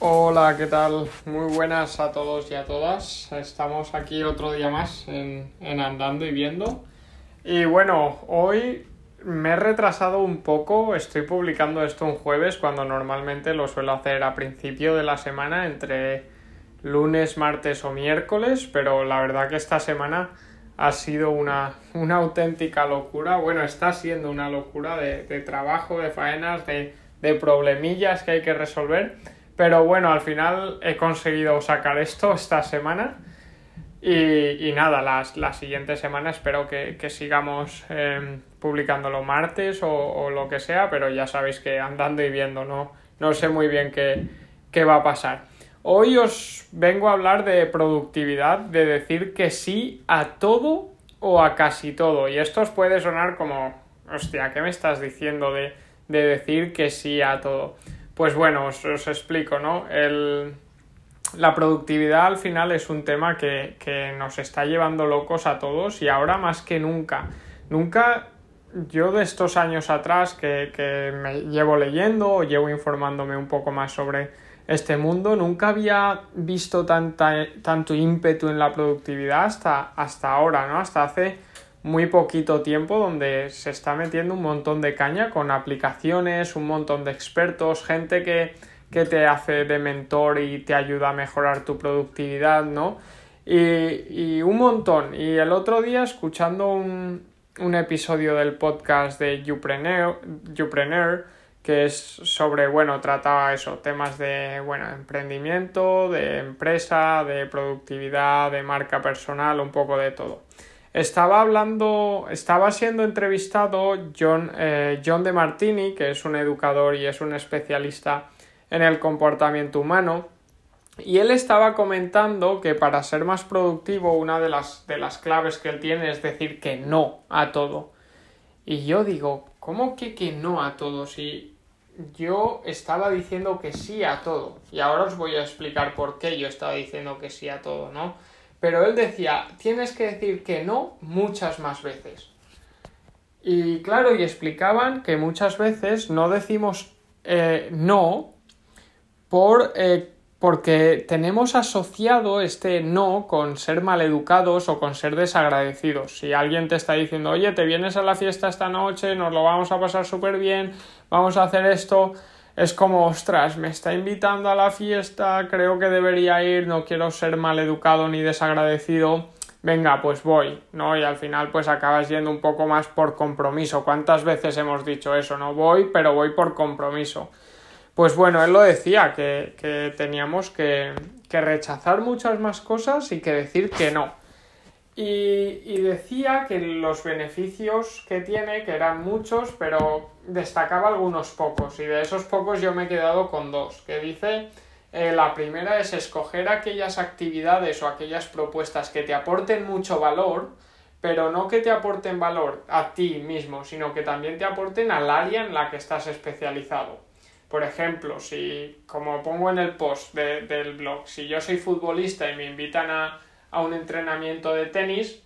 Hola, ¿qué tal? Muy buenas a todos y a todas. Estamos aquí otro día más en, en, Andando y Viendo. Y bueno, hoy me he retrasado un poco. Estoy publicando esto un jueves cuando normalmente lo suelo hacer a principio de la semana, entre lunes, martes o miércoles. Pero la verdad que esta semana ha sido una, una auténtica locura. Bueno, está siendo una locura de, de trabajo, de faenas, de, de problemillas que hay que resolver. Pero bueno, al final he conseguido sacar esto esta semana. Y, y nada, las, la siguiente semana espero que, que sigamos eh, publicándolo martes o, o, lo que sea, pero ya sabéis que andando y viendo no, no sé muy bien qué, qué va a pasar. Hoy os vengo a hablar de productividad, de decir que sí a todo o a casi todo. Y esto os puede sonar como, hostia, ¿qué me estás diciendo de, de decir que sí a todo? Pues bueno, os, explico, ¿no? El, la productividad al final es un tema que, que, nos está llevando locos a todos y ahora más que nunca. Nunca yo de estos años atrás que, que me llevo leyendo o llevo informándome un poco más sobre este mundo, nunca había visto tanta, tanto ímpetu en la productividad hasta, hasta ahora, ¿no? Hasta hace muy poquito tiempo donde se está metiendo un montón de caña con aplicaciones, un montón de expertos, gente que, que te hace de mentor y te ayuda a mejorar tu productividad, ¿no? Y, y un montón. Y el otro día escuchando un, un episodio del podcast de Youpreneur, que es sobre, bueno, trata eso, temas de, bueno, emprendimiento, de empresa, de productividad, de marca personal, un poco de todo estaba hablando, estaba siendo entrevistado John, eh, John de Martini, que es un educador y es un especialista en el comportamiento humano, y él estaba comentando que para ser más productivo una de las, de las claves que él tiene es decir que no a todo. Y yo digo, ¿cómo que que no a todo? Si yo estaba diciendo que sí a todo. Y ahora os voy a explicar por qué yo estaba diciendo que sí a todo, ¿no? Pero él decía, tienes que decir que no muchas más veces. Y claro, y explicaban que muchas veces no decimos eh, no por, eh, porque tenemos asociado este no con ser maleducados o con ser desagradecidos. Si alguien te está diciendo, oye, te vienes a la fiesta esta noche, nos lo vamos a pasar súper bien, vamos a hacer esto, es como, ostras, me está invitando a la fiesta, creo que debería ir, no quiero ser maleducado ni desagradecido, venga, pues voy, ¿no? Y al final pues acabas yendo un poco más por compromiso. ¿Cuántas veces hemos dicho eso? No voy, pero voy por compromiso. Pues bueno, él lo decía, que, que teníamos que, que rechazar muchas más cosas y que decir que no. Y, y, decía que los beneficios que tiene, que eran muchos, pero destacaba algunos pocos. Y de esos pocos yo me he quedado con dos. Que dice, eh, la primera es escoger aquellas actividades o aquellas propuestas que te aporten mucho valor, pero no que te aporten valor a ti mismo, sino que también te aporten al área en la que estás especializado. Por ejemplo, si, como pongo en el post de, del blog, si yo soy futbolista y me invitan a a un entrenamiento de tenis,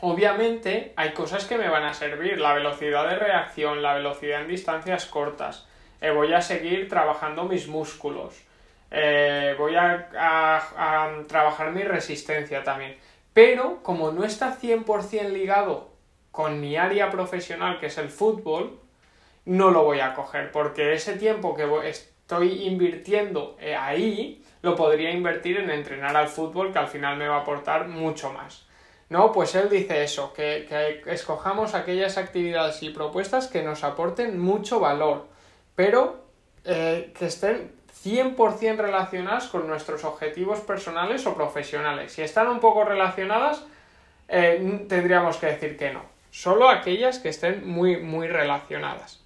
obviamente hay cosas que me van a servir, la velocidad de reacción, la velocidad en distancias cortas, eh, voy a seguir trabajando mis músculos, eh, voy a, trabajar mi resistencia también, pero como no está 100% ligado con mi área profesional, que es el fútbol, no lo voy a coger, porque ese tiempo que estoy invirtiendo eh, ahí, lo podría invertir en entrenar al fútbol, que al final me va a aportar mucho más. No, pues él dice eso, que, que escojamos aquellas actividades y propuestas que nos aporten mucho valor, pero eh, que estén 100% relacionadas con nuestros objetivos personales o profesionales. Si están un poco relacionadas, eh, tendríamos que decir que no. Solo aquellas que estén muy, muy relacionadas.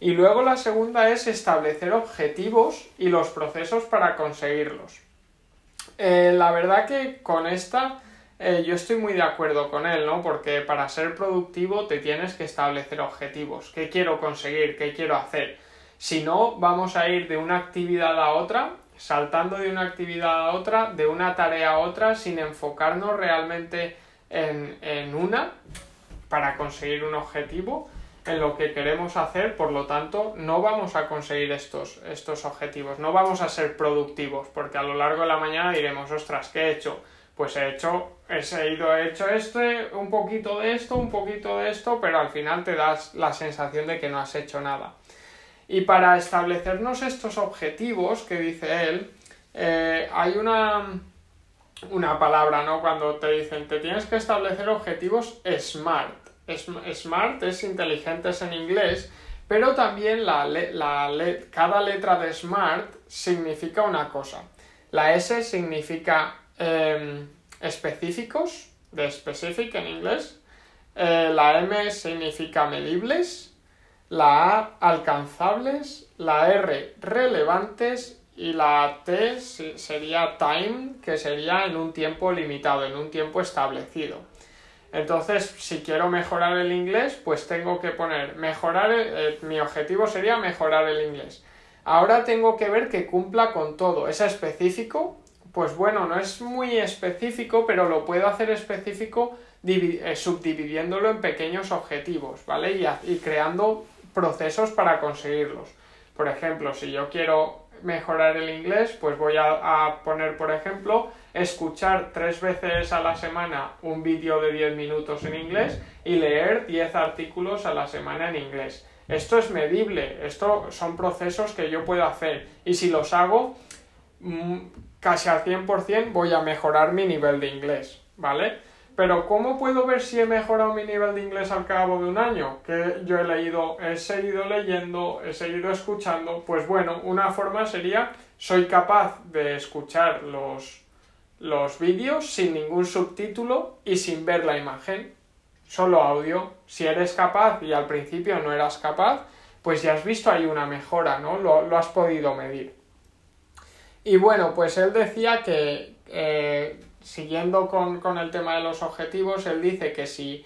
Y luego la segunda es establecer objetivos y los procesos para conseguirlos. Eh, la verdad que con esta eh, yo estoy muy de acuerdo con él, ¿no? Porque para ser productivo te tienes que establecer objetivos. ¿Qué quiero conseguir? ¿Qué quiero hacer? Si no, vamos a ir de una actividad a otra, saltando de una actividad a otra, de una tarea a otra, sin enfocarnos realmente en, en una para conseguir un objetivo en lo que queremos hacer, por lo tanto, no vamos a conseguir estos, estos objetivos, no vamos a ser productivos, porque a lo largo de la mañana diremos, ostras, ¿qué he hecho? Pues he hecho, he ido, he hecho este, un poquito de esto, un poquito de esto, pero al final te das la sensación de que no has hecho nada. Y para establecernos estos objetivos que dice él, eh, hay una, una palabra, ¿no? Cuando te dicen, te tienes que establecer objetivos SMART. Smart es inteligentes en inglés, pero también cada letra de Smart significa una cosa. La S significa em, específicos, de specific en inglés. Eh, la M significa medibles. La A alcanzables. La R relevantes. Y la T sería time, que sería en un tiempo limitado, en un tiempo establecido. Entonces, si quiero mejorar el inglés, pues tengo que poner mejorar, eh, mi objetivo sería mejorar el inglés. Ahora tengo que ver que cumpla con todo. ¿Es específico? Pues bueno, no es muy específico, pero lo puedo hacer específico eh, subdividiéndolo en pequeños objetivos, ¿vale? Y, y creando procesos para conseguirlos. Por ejemplo, si yo quiero mejorar el inglés, pues voy a, poner, por ejemplo, escuchar tres veces a la semana un vídeo de 10 minutos en inglés y leer 10 artículos a la semana en inglés. Esto es medible, esto son procesos que yo puedo hacer y si los hago mm, casi al 100% voy a mejorar mi nivel de inglés, ¿vale? Pero ¿cómo puedo ver si he mejorado mi nivel de inglés al cabo de un año? Que yo he leído, he seguido leyendo, he seguido escuchando. Pues bueno, una forma sería, soy capaz de escuchar los, los vídeos sin ningún subtítulo y sin ver la imagen. Solo audio. Si eres capaz y al principio no eras capaz, pues ya has visto ahí una mejora, ¿no? Lo, lo has podido medir. Y bueno, pues él decía que eh, siguiendo con, el tema de los objetivos, él dice que si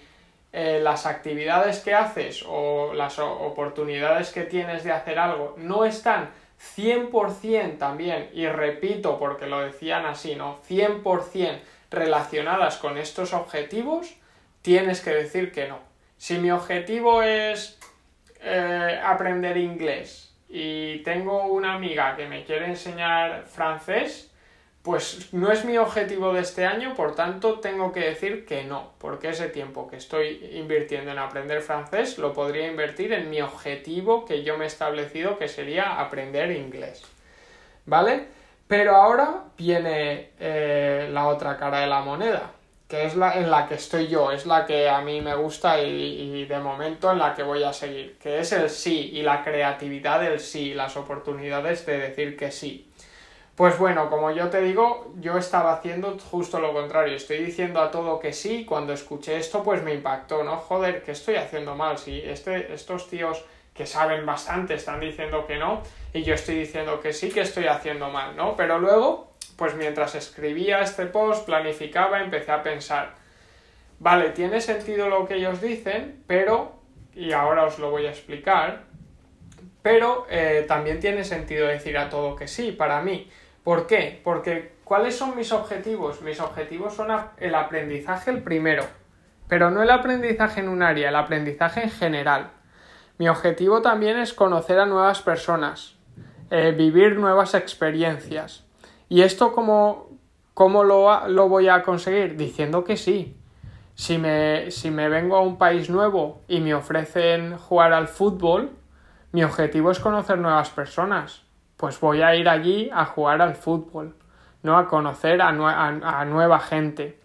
eh, las actividades que haces o las oportunidades que tienes de hacer algo no están 100% también, y repito porque lo decían así, ¿no? 100% relacionadas con estos objetivos, tienes que decir que no. Si mi objetivo es eh, aprender inglés y tengo una amiga que me quiere enseñar francés, pues no es mi objetivo de este año, por tanto tengo que decir que no, porque ese tiempo que estoy invirtiendo en aprender francés lo podría invertir en mi objetivo que yo me he establecido, que sería aprender inglés. ¿Vale? Pero ahora viene eh, la otra cara de la moneda, que es la en la que estoy yo, es la que a mí me gusta y, y de momento en la que voy a seguir, que es el sí y la creatividad del sí, las oportunidades de decir que sí. Pues bueno, como yo te digo, yo estaba haciendo justo lo contrario. Estoy diciendo a todo que sí. Cuando escuché esto, pues me impactó, ¿no? Joder, ¿qué estoy haciendo mal? Si este, estos tíos que saben bastante están diciendo que no, y yo estoy diciendo que sí, que estoy haciendo mal, ¿no? Pero luego, pues mientras escribía este post, planificaba, empecé a pensar, vale, tiene sentido lo que ellos dicen, pero, y ahora os lo voy a explicar, pero eh, también tiene sentido decir a todo que sí, para mí. ¿Por qué? Porque ¿cuáles son mis objetivos? Mis objetivos son el aprendizaje el primero, pero no el aprendizaje en un área, el aprendizaje en general. Mi objetivo también es conocer a nuevas personas, eh, vivir nuevas experiencias. ¿Y esto cómo, cómo lo, lo, voy a conseguir? Diciendo que sí. Si me, si me vengo a un país nuevo y me ofrecen jugar al fútbol, mi objetivo es conocer nuevas personas pues voy a ir allí a jugar al fútbol, ¿no? A conocer a, nueva gente.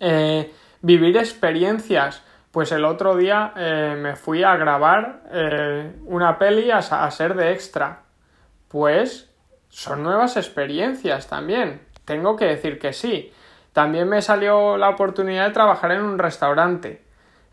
Eh, vivir experiencias. Pues el otro día eh, me fui a grabar eh, una peli a, a ser de extra. Pues son nuevas experiencias también. Tengo que decir que sí. También me salió la oportunidad de trabajar en un restaurante.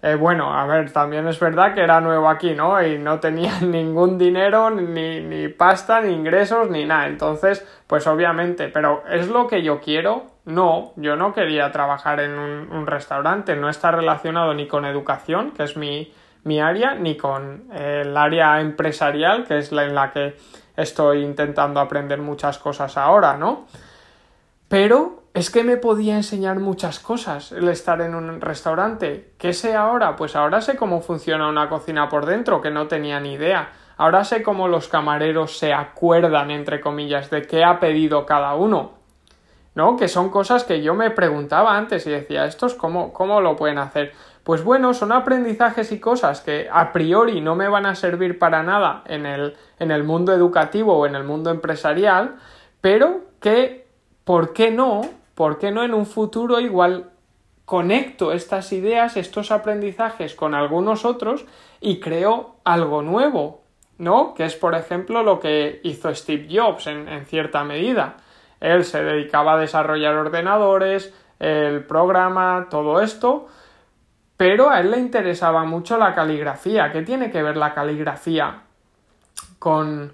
Eh, bueno, a ver, también es verdad que era nuevo aquí, ¿no? Y no tenía ningún dinero, ni, ni pasta, ni ingresos, ni nada. Entonces, pues obviamente, pero ¿es lo que yo quiero? No, yo no quería trabajar en un, restaurante, no está relacionado ni con educación, que es mi, mi área, ni con el área empresarial, que es la en la que estoy intentando aprender muchas cosas ahora, ¿no? pero es que me podía enseñar muchas cosas el estar en un restaurante. ¿Qué sé ahora? Pues ahora sé cómo funciona una cocina por dentro, que no tenía ni idea. Ahora sé cómo los camareros se acuerdan, entre comillas, de qué ha pedido cada uno. ¿No? Que son cosas que yo me preguntaba antes y decía, ¿estos cómo, cómo lo pueden hacer? Pues bueno, son aprendizajes y cosas que a priori no me van a servir para nada en el, en el mundo educativo o en el mundo empresarial, pero que, ¿por qué no? ¿Por qué no en un futuro igual conecto estas ideas, estos aprendizajes con algunos otros y creo algo nuevo, ¿no? Que es, por ejemplo, lo que hizo Steve Jobs en, en cierta medida. Él se dedicaba a desarrollar ordenadores, el programa, todo esto, pero a él le interesaba mucho la caligrafía. ¿Qué tiene que ver la caligrafía con,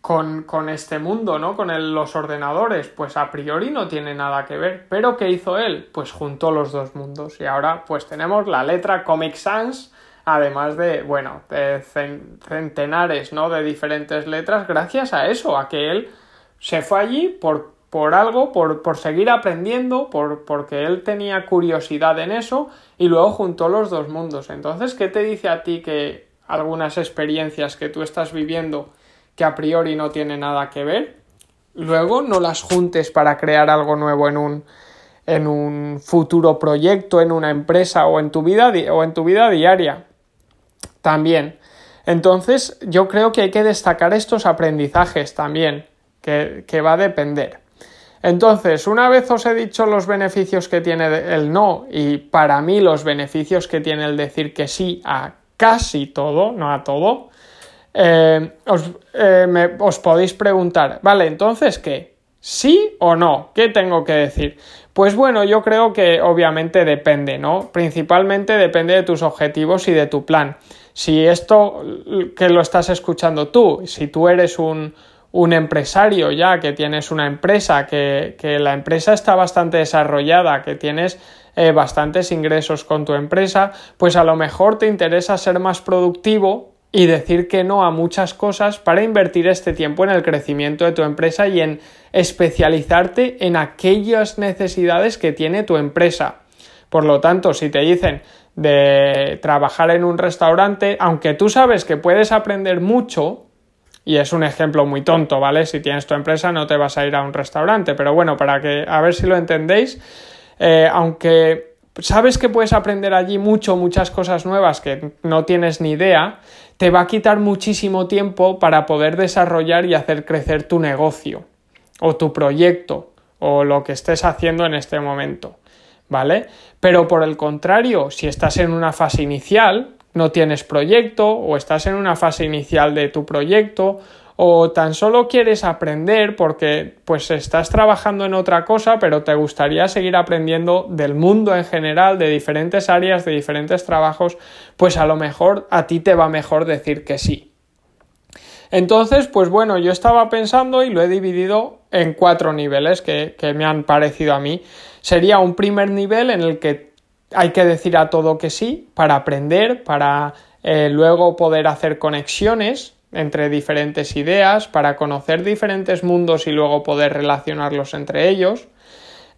con, con este mundo, ¿no? Con los ordenadores, pues a priori no tiene nada que ver. Pero ¿qué hizo él? Pues juntó los dos mundos y ahora pues tenemos la letra Comic Sans, además de, bueno, de centenares, ¿no? De diferentes letras, gracias a eso, a que él se fue allí por, por algo, por, por seguir aprendiendo, por, porque él tenía curiosidad en eso y luego juntó los dos mundos. Entonces, ¿qué te dice a ti que algunas experiencias que tú estás viviendo que a priori no tiene nada que ver, luego no las juntes para crear algo nuevo en un, en un futuro proyecto, en una empresa o en tu vida, o en tu vida diaria. También. Entonces, yo creo que hay que destacar estos aprendizajes también, que, que va a depender. Entonces, una vez os he dicho los beneficios que tiene el no y para mí los beneficios que tiene el decir que sí a casi todo, no a todo, eh, eh, os, podéis preguntar, vale, entonces, ¿qué? ¿Sí o no? ¿Qué tengo que decir? Pues bueno, yo creo que obviamente depende, ¿no? Principalmente depende de tus objetivos y de tu plan. Si esto que lo estás escuchando tú, si tú eres un, un empresario ya, que tienes una empresa, que, que, la empresa está bastante desarrollada, que tienes eh, bastantes ingresos con tu empresa, pues a lo mejor te interesa ser más productivo y decir que no a muchas cosas para invertir este tiempo en el crecimiento de tu empresa y en especializarte en aquellas necesidades que tiene tu empresa. Por lo tanto, si te dicen de trabajar en un restaurante, aunque tú sabes que puedes aprender mucho, y es un ejemplo muy tonto, ¿vale? Si tienes tu empresa no te vas a ir a un restaurante, pero bueno, para que a ver si lo entendéis, eh, aunque sabes que puedes aprender allí mucho, muchas cosas nuevas que no tienes ni idea, te va a quitar muchísimo tiempo para poder desarrollar y hacer crecer tu negocio o tu proyecto o lo que estés haciendo en este momento, ¿vale? Pero por el contrario, si estás en una fase inicial, no tienes proyecto o estás en una fase inicial de tu proyecto o tan solo quieres aprender porque pues estás trabajando en otra cosa pero te gustaría seguir aprendiendo del mundo en general, de diferentes áreas, de diferentes trabajos, pues a lo mejor a ti te va mejor decir que sí. Entonces, pues bueno, yo estaba pensando y lo he dividido en cuatro niveles que, me han parecido a mí. Sería un primer nivel en el que hay que decir a todo que sí para aprender, para eh, luego poder hacer conexiones entre diferentes ideas, para conocer diferentes mundos y luego poder relacionarlos entre ellos.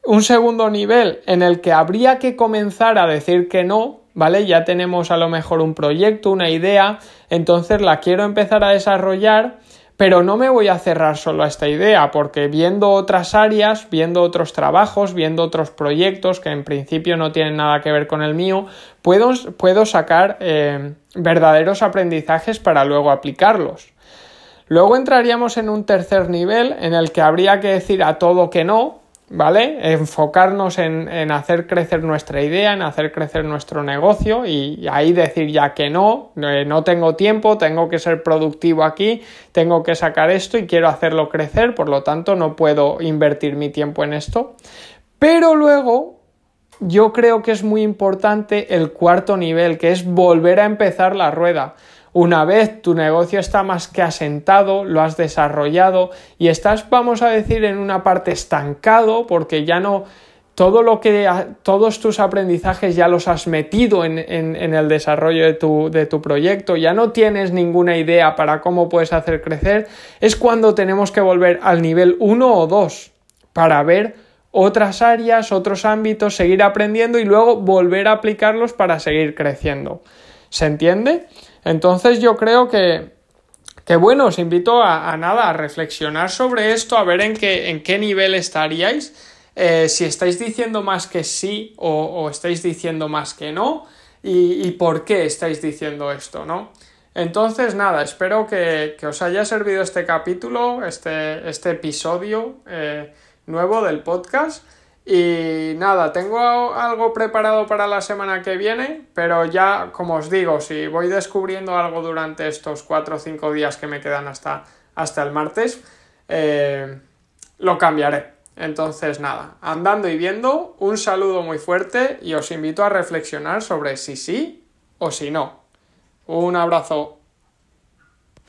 Un segundo nivel en el que habría que comenzar a decir que no, ¿vale? Ya tenemos a lo mejor un proyecto, una idea, entonces la quiero empezar a desarrollar pero no me voy a cerrar solo a esta idea, porque viendo otras áreas, viendo otros trabajos, viendo otros proyectos que en principio no tienen nada que ver con el mío, puedo, puedo sacar eh, verdaderos aprendizajes para luego aplicarlos. Luego entraríamos en un tercer nivel en el que habría que decir a todo que no, ¿vale? Enfocarnos en, hacer crecer nuestra idea, en hacer crecer nuestro negocio y ahí decir ya que no, eh, no tengo tiempo, tengo que ser productivo aquí, tengo que sacar esto y quiero hacerlo crecer, por lo tanto no puedo invertir mi tiempo en esto. Pero luego yo creo que es muy importante el cuarto nivel, que es volver a empezar la rueda. Una vez tu negocio está más que asentado, lo has desarrollado y estás, vamos a decir, en una parte estancado porque ya no todo lo que todos tus aprendizajes ya los has metido en, el desarrollo de tu, de tu, proyecto, ya no tienes ninguna idea para cómo puedes hacer crecer, es cuando tenemos que volver al nivel 1 o 2 para ver otras áreas, otros ámbitos, seguir aprendiendo y luego volver a aplicarlos para seguir creciendo. ¿Se entiende? Entonces yo creo que, que bueno, os invito a, nada, a reflexionar sobre esto, a ver en qué, en qué nivel estaríais, eh, si estáis diciendo más que sí o, estáis diciendo más que no y, por qué estáis diciendo esto, ¿no? Entonces, nada, espero que, os haya servido este capítulo, este, este episodio. Eh, nuevo del podcast. Y nada, tengo algo preparado para la semana que viene, pero ya, como os digo, si voy descubriendo algo durante estos 4 o 5 días que me quedan hasta, hasta el martes, eh, lo cambiaré. Entonces, nada, andando y viendo, un saludo muy fuerte y os invito a reflexionar sobre si sí o si no. Un abrazo.